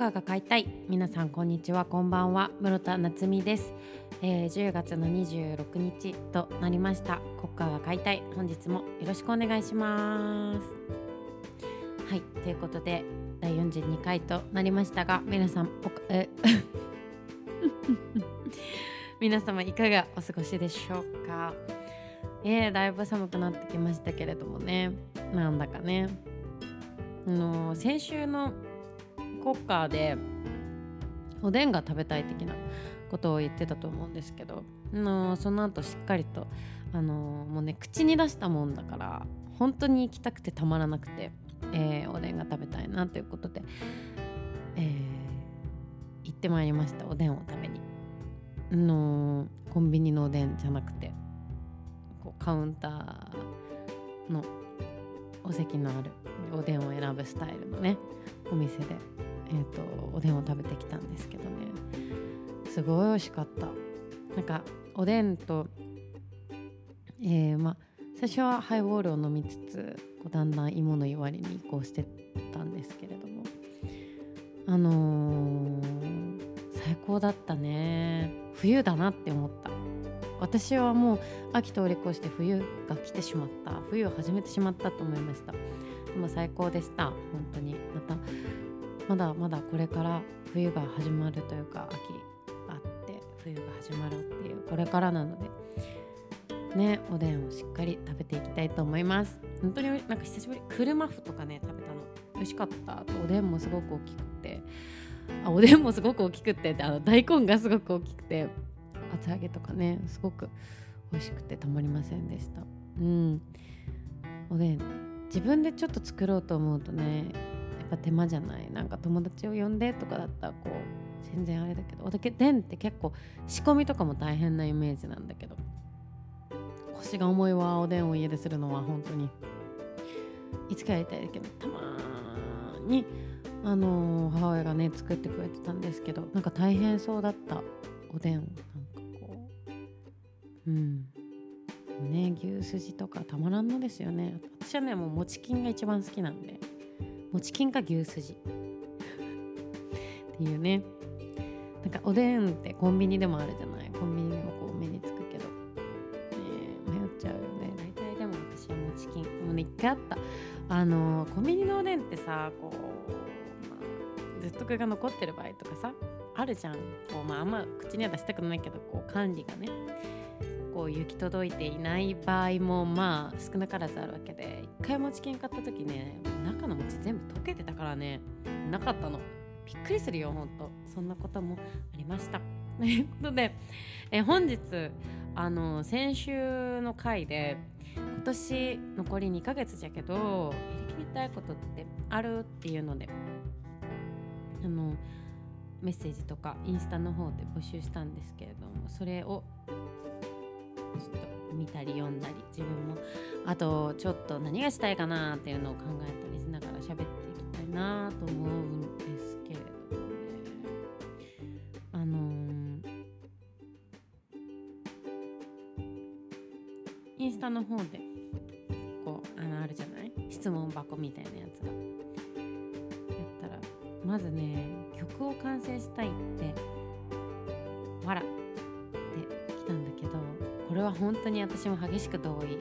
カーが買いたい。皆さんこんにちは。こんばんは。室田夏実です、えー、10月の26日となりました。コッカーが買いたい。本日もよろしくお願いします。はい。ということで第42回となりましたが皆さんおかえ 皆様いかがお過ごしでしょうか？えー、だいぶ寒くなってきましたけれどもね。なんだかね。あの先週のコッカーでおでんが食べたい的なことを言ってたと思うんですけどのその後しっかりとあのもうね口に出したもんだから本当に行きたくてたまらなくて、えー、おでんが食べたいなということで、えー、行ってまいりましたおでんを食べに。のコンビニのおでんじゃなくてこうカウンターのお席のあるおでんを選ぶスタイルのねお店で、えーと、おでんを食べてきたんですけどね。すごい美味しかった。なんかおでんとえー、ま最初はハイボールを飲みつつこうだんだん芋の湯割りに移行してたんですけれども。あのー、最高だったね。冬だなって思った。私はもう秋通り越して冬が来てしまった。冬を始めてしまったと思いました。でも最高でした。本当に。またまだまだこれから冬が始まるというか秋あって冬が始まるっていうこれからなのでねおでんをしっかり食べていきたいと思います。本当になんか久しぶり。車麩とかね食べたの。美味しかった。あとおでんもすごく大きくて。あおでんもすごく大きくてあの大根がすごく大きくて厚揚げとかねすごく美味しくてたまりませんでした。うん。おでん。自分でちょっと作ろうと思うとねぱ手間じゃない。なんか友達を呼んでとかだったらこう全然あれだけど。おでんって結構仕込みとかも大変なイメージなんだけど。腰が重いわ。おでんを家でするのは本当に。いつかやりたいけど。たまにあのー、母親がね作ってくれてたんですけど。なんか大変そうだった。おでんなんかこう。うん。ね牛すじとかたまらんのですよね。私はねもうもちんが一番好きなんで。もちんか牛すじ。っていうね。なんかおでんってコンビニでもあるじゃない。コンビニでもこう目につくけど、ね、迷っちゃうよね。大体でも私はもちんもうね一回あった。あのコンビニのおでんってさこう、まあ、ずっとこれが残ってる場合とかさあるじゃん。こう、まあ、あんま口には出したくないけどこう管理がね。こう行き届いていない場合もまあ少なからずあるわけで一回餅券買った時ね中の餅全部溶けてたからねなかったの。びっくりするよほんと。そんなこともありました。ということでえ本日あの先週の回で今年残り2ヶ月じゃけどやりきりたいことってあるっていうのであのメッセージとかインスタの方で募集したんですけれどもそれをちょっと見たり読んだり自分もあとちょっと何がしたいかなっていうのを考えたりしながら喋っていきたいなと思うんですけれどもね。あのー、インスタの方でこうあのあるじゃない？質問箱みたいなやつが。やったらまずね曲を完成したいってわられは本当に私も激しく同意。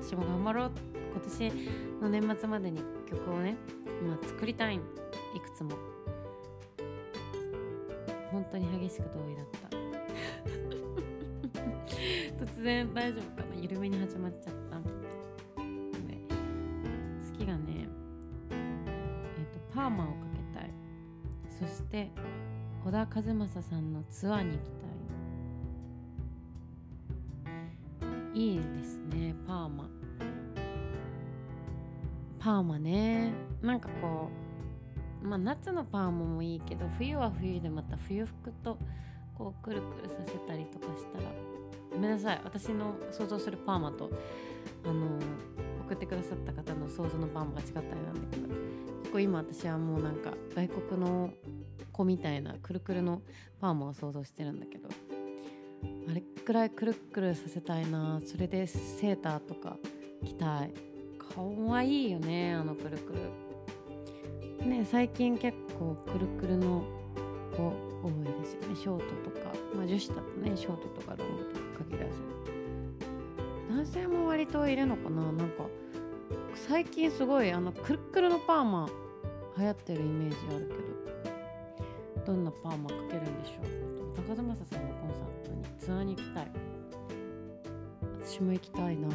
私も頑張ろう。今年の年末までに曲をね今作りたい。いくつも。本当に激しく同意だった。突然大丈夫かな？緩めに始まっちゃった。ね月がねえっ、ー、とパーマをかけたい。そして小田和正さんのツアーに行きたい。いいですねパーマ。パーマね。なんかこうまあ夏のパーマもいいけど冬は冬でまた冬服とこうくるくるさせたりとかしたら。ごめんなさい私の想像するパーマとあの送ってくださった方の想像のパーマが違ったりなんだけど。結構今私はもうなんか外国の子みたいなくるくるのパーマを想像してるんだけど。くらいくるくるさせたいな。それでセーターとか着たい。かわいいよねあのくるくる。ね最近結構くるくるの子多いですよねショートとか、まあ、女子だとねショートとかロングとか限らず。男性も割といるのかななんか最近すごいあのくるくるのパーマ流行ってるイメージあるけど。どんなパーマかけるんでしょう？高田正さんのコンサートにツアーに行きたい。私も行きたいな。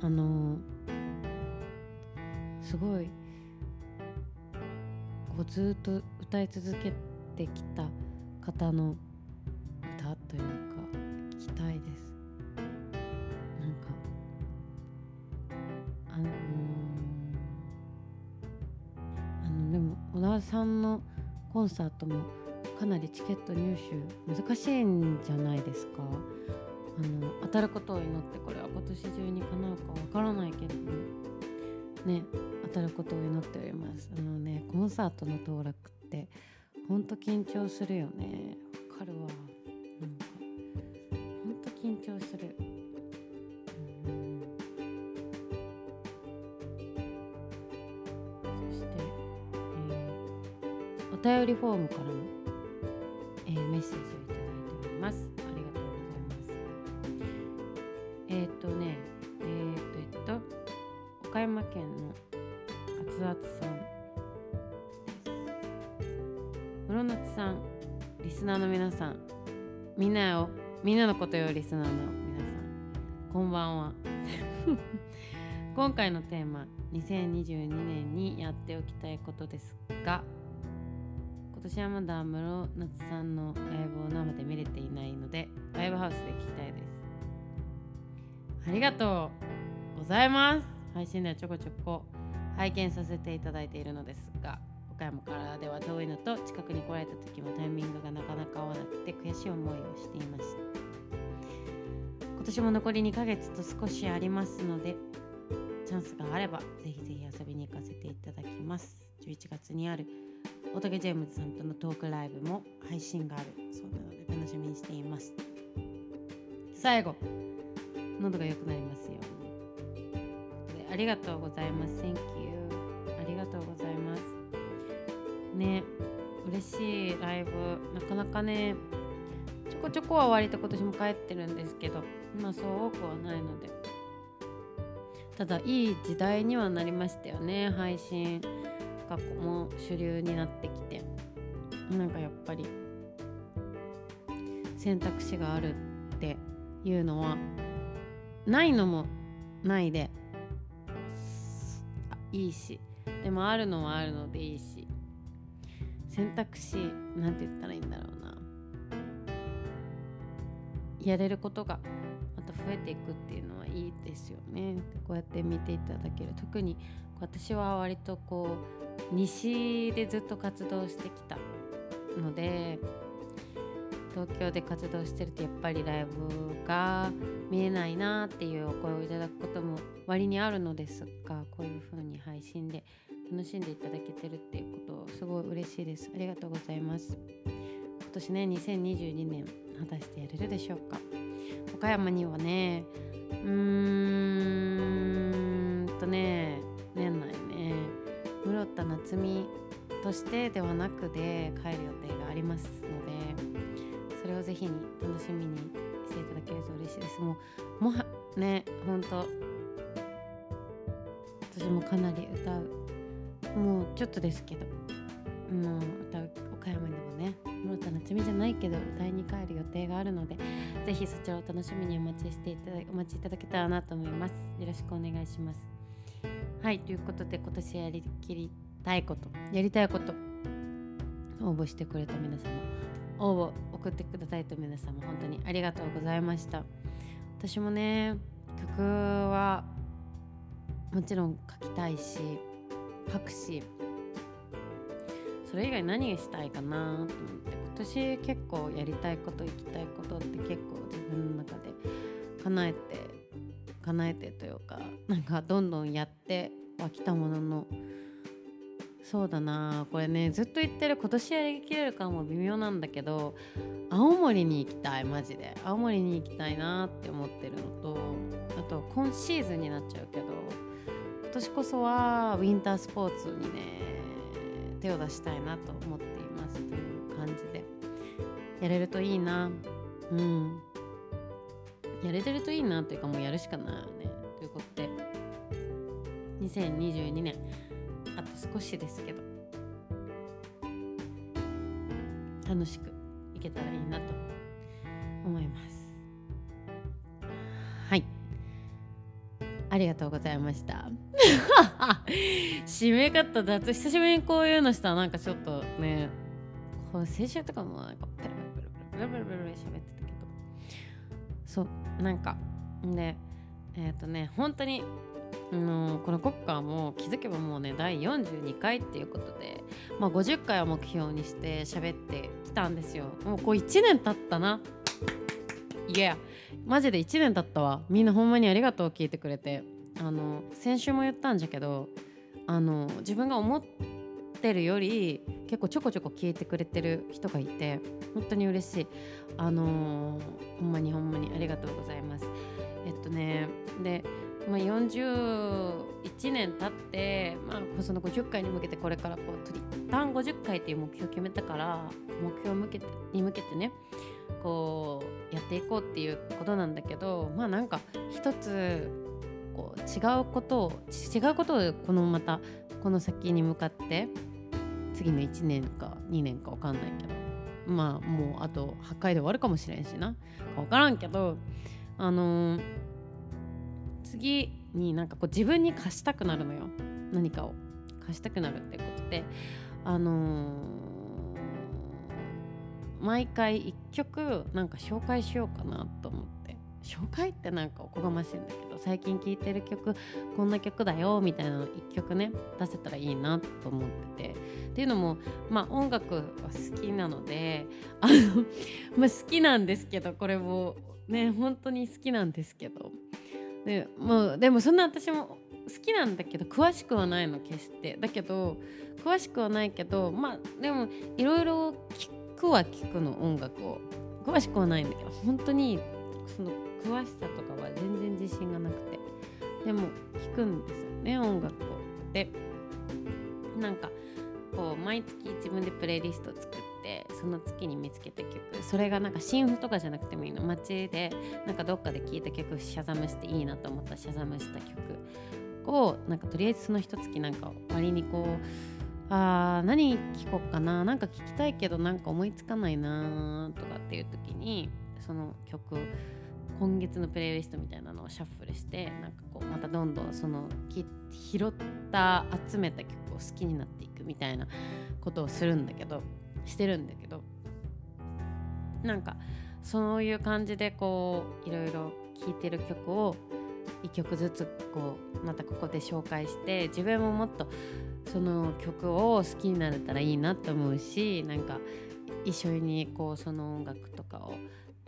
あのすごいこうずっと歌い続けてきた方の歌というか聞きたいです。なんかあのーあのでも小田さんのコンサートもかなりチケット入手難しいんじゃないですか？あの当たることを祈ってこれは今年中に叶うかわからないけども。ね当たることを祈っております。あのねコンサートの登録ってほんと緊張するよね。わかるわ。なんかほんと緊張する。うん。そして、えーお便りフォームからも、メッセージをいただいております。ありがとうございます。えっ、とねえっ、とえっと岡山県の熱々さんです。室夏さんリスナーの皆さんみんなをみんなのことよリスナーの皆さんこんばんは。今回のテーマ2022年にやっておきたいことですが今年はまだ室夏さんのライブを生で見れていないのでライブハウスで聞きたいです。ありがとうございます。配信ではちょこちょこ拝見させていただいているのですが岡山からでは遠いのと近くに来られた時もタイミングがなかなか合わなくて悔しい思いをしていました。今年も残り2ヶ月と少しありますのでチャンスがあればぜひぜひ遊びに行かせていただきます。11月にある大竹ジェームズさんとのトークライブも配信があるそうなので楽しみにしています。最後喉が良くなりますように。でありがとうございます。Thank you ありがとうございます。ね嬉しいライブ。なかなかねちょこちょこは割と今年も帰ってるんですけどまあそう多くはないので。ただいい時代にはなりましたよね配信。がも主流になってきてなんかやっぱり選択肢があるっていうのはないのもないでいいしでもあるのはあるのでいいし選択肢なんて言ったらいいんだろうな。やれることがまた増えていくっていうのはいいですよね。こうやって見ていただける。特に私は割とこう西でずっと活動してきたので東京で活動してるとやっぱりライブが見えないなっていうお声をいただくことも割にあるのですがこういう風に配信で楽しんでいただけてるっていうことすごい嬉しいです。ありがとうございます。今年ね2022年果たしてやれるでしょうか？岡山にはねうーんとね年内室田夏美としてではなくで帰る予定がありますのでそれをぜひに楽しみにしていただけると嬉しいです。もうもはねほんと私もかなり歌う。もうちょっとですけどもう歌う岡山にもね室田夏美じゃないけど歌いに帰る予定があるのでぜひそちらを楽しみにお待ちしていただお待ちいただけたらなと思います。よろしくお願いします。はいということで今年やりきりたいことやりたいこと応募してくれた皆様応募送ってくださいと皆様本当にありがとうございました。私もね曲はもちろん書きたいし書くしそれ以外何したいかなと思って今年結構やりたいこと行きたいことって結構自分の中で叶えて叶えてというかなんかどんどんやってはきたもののそうだなこれねずっと言ってる今年やりきれるかも微妙なんだけど青森に行きたいマジで。青森に行きたいなって思ってるのとあと今シーズンになっちゃうけど今年こそはウィンタースポーツにね手を出したいなと思っていますという感じでやれるといいな。うん。やれてるといいなというかもうやるしかないよね。ということで2022年あと少しですけど楽しくいけたらいいなと思います。はい。ありがとうございました。締め方雑久しぶりにこういうのしたなんかちょっとねこう先週とかもなんかペラペラペラペラペラペラ喋ってたけど。そう。なんかでえっ、ー、とね本当にのこの国歌も気づけばもうね第42回っていうことで、まあ、50回を目標にして喋ってきたんですよ。もうこう1年経ったな。いやマジで1年経ったわ。みんなほんまにありがとう聞いてくれて。あの先週も言ったんじゃけどあの自分が思っててるより結構ちょこちょこ聞いてくれてる人がいて本当に嬉しい。あのー、ほんまにほんまにありがとうございます。えっとねでまあ、41年経って、まあ、その50回に向けてこれからこう一旦50回っていう目標を決めたから目標向けに向けてねこうやっていこうっていうことなんだけどまあなんか一つこう違うことを違うことをこのまたこの先に向かって次の1年か2年か分かんないけど。まあもうあと8回で終わるかもしれんしな。分からんけどあのー次になんかこう自分に貸したくなるのよ。何かを。貸したくなるってことで。あのー、毎回1曲なんか紹介しようかなと思って。紹介ってなんかおこがましいんだけど。最近聴いてる曲こんな曲だよみたいなの1曲ね出せたらいいなと思ってて。っていうのもまあ音楽は好きなのであのまあ好きなんですけどこれもね本当に好きなんですけど。でもうでもそんな私も好きなんだけど詳しくはないの決して。だけど詳しくはないけどまあでもいろいろ聞くは聞くの音楽を。詳しくはないんだけど本当にその詳しさとかは全然自信がなくて。でも聞くんですよね音楽を。でなんかこう毎月自分でプレイリスト作ってその月に見つけた曲。それがなんか新譜とかじゃなくてもいいの。街でなんかどっかで聴いた曲シャザムしていいなと思ったらシャザムした曲。をなんかとりあえずその一月なんか割にこうあー何聴こっかな？なんか聴きたいけどなんか思いつかないなとかっていう時にその曲今月のプレイリストみたいなのをシャッフルしてなんかこうまたどんどんその拾った集めた曲を好きになっていくみたいなことをするんだけどしてるんだけどなんかそういう感じでこういろいろ聴いてる曲を1曲ずつこうまたここで紹介して自分ももっとその曲を好きになれたらいいなと思うしなんか一緒にこうその音楽とかを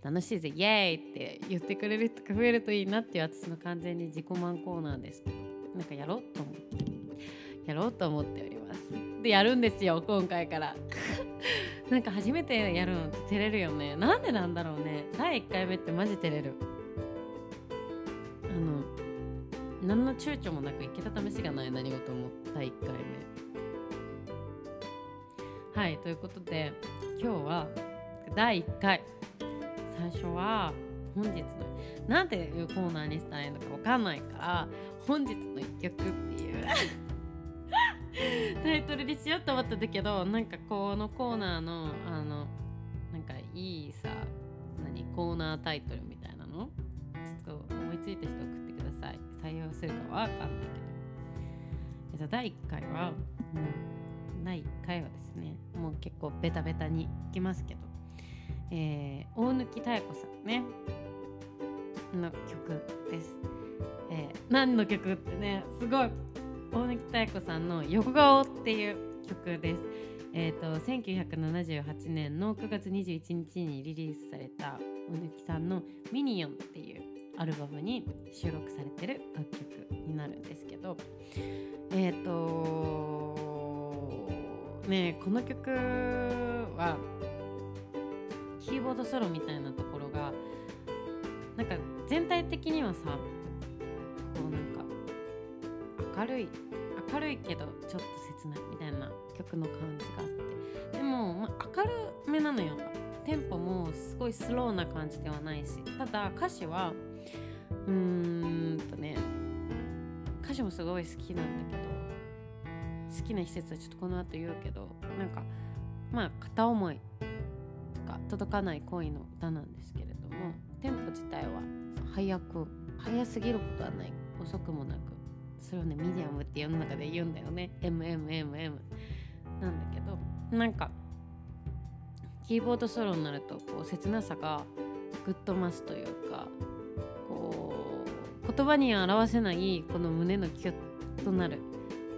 楽しいぜイエーイって言ってくれる人が増えるといいなっていう私の完全に自己満コーナーですけどなんかやろうと思ってやろうと思っております。でやるんですよ今回から。なんか初めてやるの照れるよね。なんでなんだろうね。第1回目ってマジ照れる。あの何の躊躇もなく行けた試しがない何事も。第1回目。はいということで今日は第1回。最初は本日のなんていうコーナーにしたらいいのか分かんないから本日の1曲っていう。タイトルにしようと思ったんだけどなんかこのコーナーのあのなんかいいさ何コーナータイトルみたいなの？ちょっと思いついた人送ってください。採用するかは分かんないけど。えっと第1回は、うん、第1回はですねもう結構ベタベタにいきますけど。えー、大貫妙子さんねの曲です、えー、何の曲ってねすごい大貫妙子さんの「横顔」っていう曲です。えーと、1978年の9月21日にリリースされた大貫さんの「ミニオン」っていうアルバムに収録されてる楽曲になるんですけどえっ、ー、とねこの曲はキーボードソロみたいなところがなんか全体的にはさこうなんか明るい明るいけどちょっと切ないみたいな曲の感じがあって。でも、まあ、明るめなのよ。テンポもすごいスローな感じではないし。ただ歌詞はうーんとね歌詞もすごい好きなんだけど好きな歌詞はちょっとこの後言うけどなんかまあ片思い。届かない恋の歌なんですけれどもテンポ自体は早く早すぎることはない。遅くもなくそれをねミディアムって世の中で言うんだよね。MMMM なんだけどなんかキーボードソロになるとこう切なさがぐっと増すというかこう言葉に表せないこの胸のキュッとなる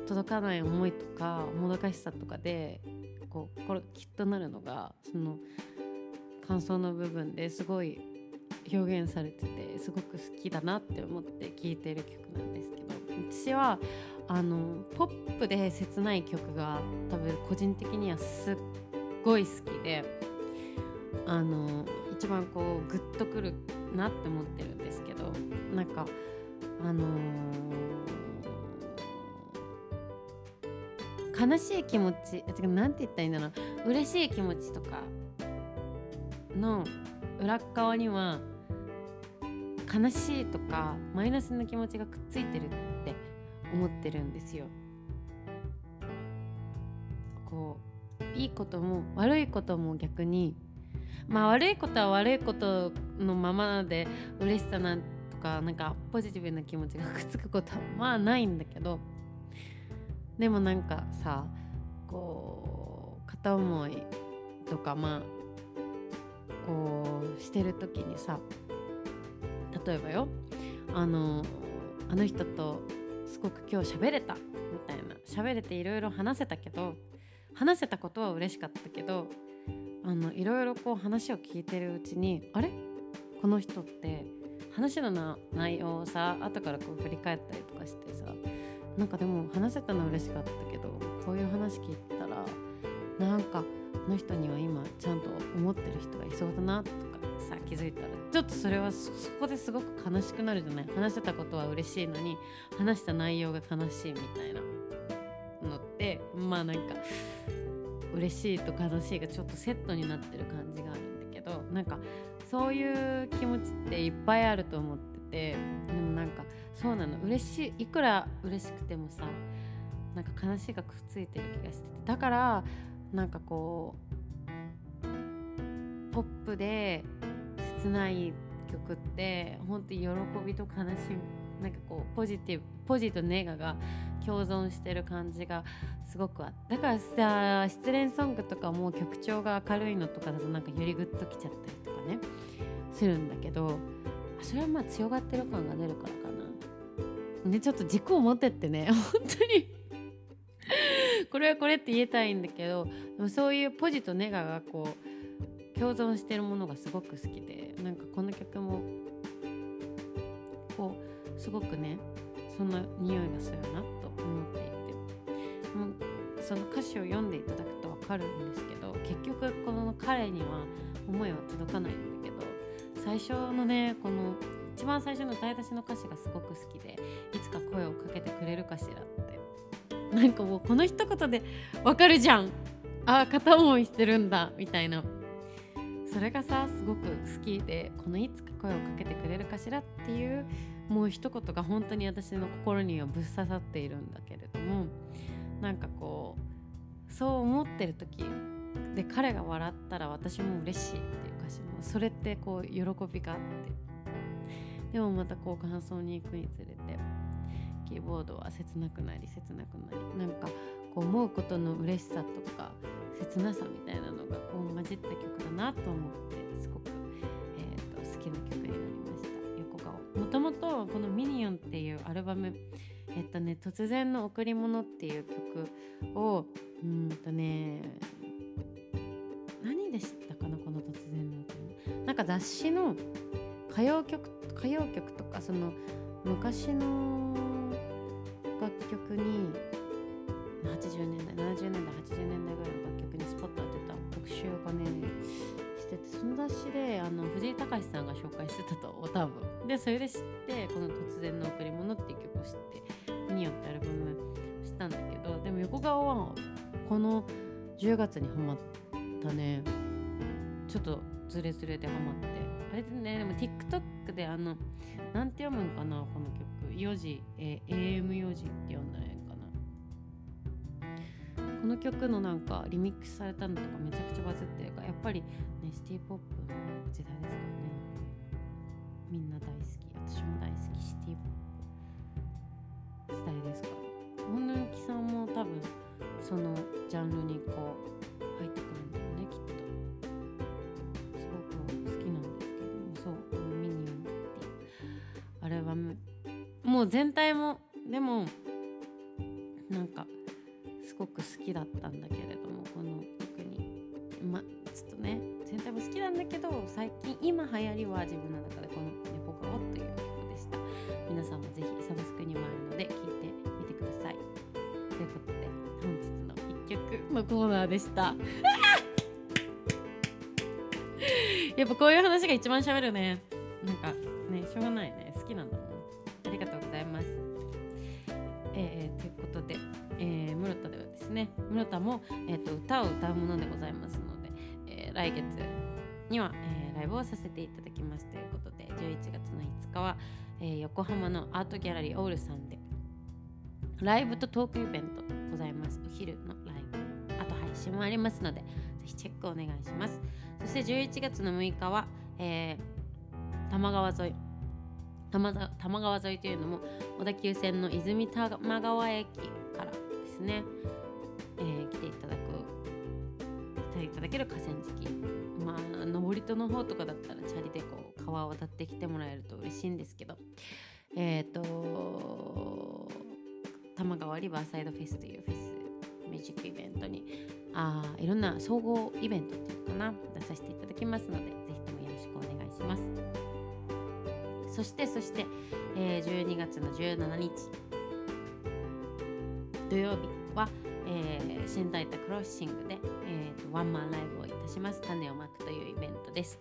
届かない思いとかもどかしさとかでこうこれきっとなるのがその感想の部分ですごい表現されててすごく好きだなって思って聴いてる曲なんですけど私はあのポップで切ない曲が多分個人的にはすっごい好きであの一番こうグッとくるなって思ってるんですけどなんかあのー、悲しい気持ち違う何て言ったらいいんだろう。嬉しい気持ちとかの裏側には悲しいとかマイナスの気持ちがくっついてるって思ってるんですよ。こういいことも悪いことも逆にまあ悪いことは悪いことのままで嬉しさなんとかなんかポジティブな気持ちがくっつくことはまあないんだけどでもなんかさこう片思いとかまあしてる時にさ例えばよあのあの人とすごく今日喋れたみたいな。喋れていろいろ話せたけど話せたことは嬉しかったけどあのいろいろこう話を聞いてるうちにあれ？この人って話の内容をさ後からこう振り返ったりとかしてさなんかでも話せたの嬉しかったけどこういう話聞いたらなんかこの人には今ちゃんと思ってる人がいそうだなとかさ気づいたら。ちょっとそれはそこですごく悲しくなるじゃない？話せたことは嬉しいのに話した内容が悲しいみたいなのってまあなんか嬉しいと悲しいがちょっとセットになってる感じがあるんだけどなんかそういう気持ちっていっぱいあると思っててでもなんかそうなの。嬉しいいくら嬉しくてもさなんか悲しいがくっついてる気がしてて。だからなんかこうポップで切ない曲って本当に喜びと悲しみなんかこうポジティブポジとネガが共存してる感じがすごくあってだからさ失恋ソングとかも曲調が明るいのとかだとなんかよりグッときちゃったりとかねするんだけどそれはまあ強がってる感が出るからかな。ねちょっと軸を持ってってね 本当にこれはこれって言えたいんだけどでもそういうポジとネガがこう共存してるものがすごく好きでなんかこの曲もこうすごくねそんな匂いがするなと思っていてもうその歌詞を読んでいただくと分かるんですけど結局この彼には思いは届かないんだけど最初のねこの一番最初の歌い出しの歌詞がすごく好きでいつか声をかけてくれるかしらって。なんかもうこの一言でわかるじゃん。ああ片思いしてるんだ。みたいな。それがさすごく好きでこのいつか声をかけてくれるかしらっていうもう一言が本当に私の心にはぶっ刺さっているんだけれどもなんかこうそう思ってる時で彼が笑ったら私も嬉しいっていう歌詞もそれってこう喜びがあって。でもまたこう感想に行くにつれてキーボードは切なくなり切なくなりなんかこう思うことの嬉しさとか切なさみたいなのがこう混じった曲だなと思ってすごく、えーと、好きな曲になりました横顔もともとこの「ミニオン」っていうアルバムえっとね「突然の贈り物」っていう曲をうんとね何でしたかなこの「突然の贈り物」なんか雑誌の歌謡曲歌謡曲とかその昔の楽曲に80年代70年代80年代ぐらいの楽曲にスポット当てた特集がねしててその雑誌であの藤井隆さんが紹介してたと多分。でそれで知ってこの「突然の贈り物」っていう曲を知ってミニオンってアルバムしたんだけどでも横顔はこの10月にハマったね。ちょっとズレズレでハマって。あれでねでも TikTok であのなんて読むんかなこの曲。4時、えー、AM4 時って読んだらいいかな。この曲のなんかリミックスされたのとかめちゃくちゃバズってるからやっぱりねシティポップの時代ですからね。みんな大好き。私も大好きシティポップ時代ですから。本抜きさんも多分そのジャンルにこう入っう全体もでもなんかすごく好きだったんだけれどもこの特に。まちょっとね全体も好きなんだけど最近今流行りは自分の中でこの「猫顔」という曲でした。皆さんもぜひサブスクにもあるので聴いてみてください。ということで本日の1曲のコーナーでした。やっぱこういう話が一番喋るね。なんかね。室田も、えーと、歌を歌うものでございますので、えー、来月には、えー、ライブをさせていただきますということで11月の5日は、えー、横浜のアートギャラリーオールさんでライブとトークイベントございます。お昼のライブ。あと配信もありますのでぜひチェックお願いします。そして11月の6日は、えー、多摩川沿い。多摩川沿いというのも小田急線の泉多摩川駅からですね、えー、来ていただく来ていただける河川敷。まあ登戸の方とかだったらチャリでこう川を渡ってきてもらえると嬉しいんですけど。えっ、ー、と多摩川リバーサイドフェスというフェスミュージックイベントにあいろんな総合イベントっていうかな出させていただきますのでぜひともよろしくお願いします。そしてそして、えー、12月の17日土曜日は、えー、新大田クロッシングで、えーと、ワンマンライブをいたします。種をまくというイベントです。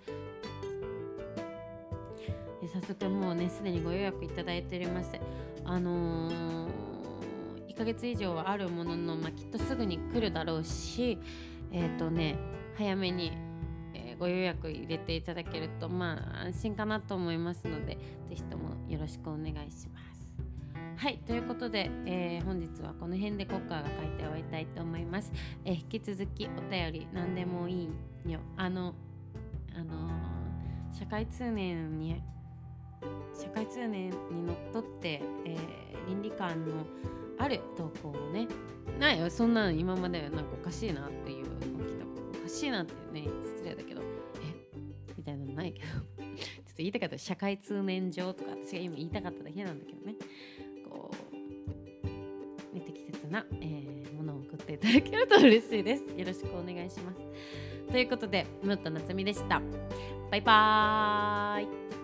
早速もうねすでにご予約いただいております。あのー、1ヶ月以上はあるものの、まあ、きっとすぐに来るだろうしえっ、ー、とね早めに、え、ご予約入れていただけるとまあ安心かなと思いますので是非ともよろしくお願いします。はいということで、えー、本日はこの辺で国歌が書いて終わりたいと思います、えー、引き続きお便り何でもいいよ。あのあのー、社会通念に社会通念にのっとって、えー、倫理観のある投稿をね。ないよそんなの今までなんかおかしいなっていうの来た。おかしいなってね失礼だけど。えみたいなのないけど。ちょっと言いたかった。社会通念上とか私が今言いたかっただけなんだけどね。適切な、えー、ものを送っていただけると嬉しいです。よろしくお願いします。ということで、ムット夏美でした。バイバーイ。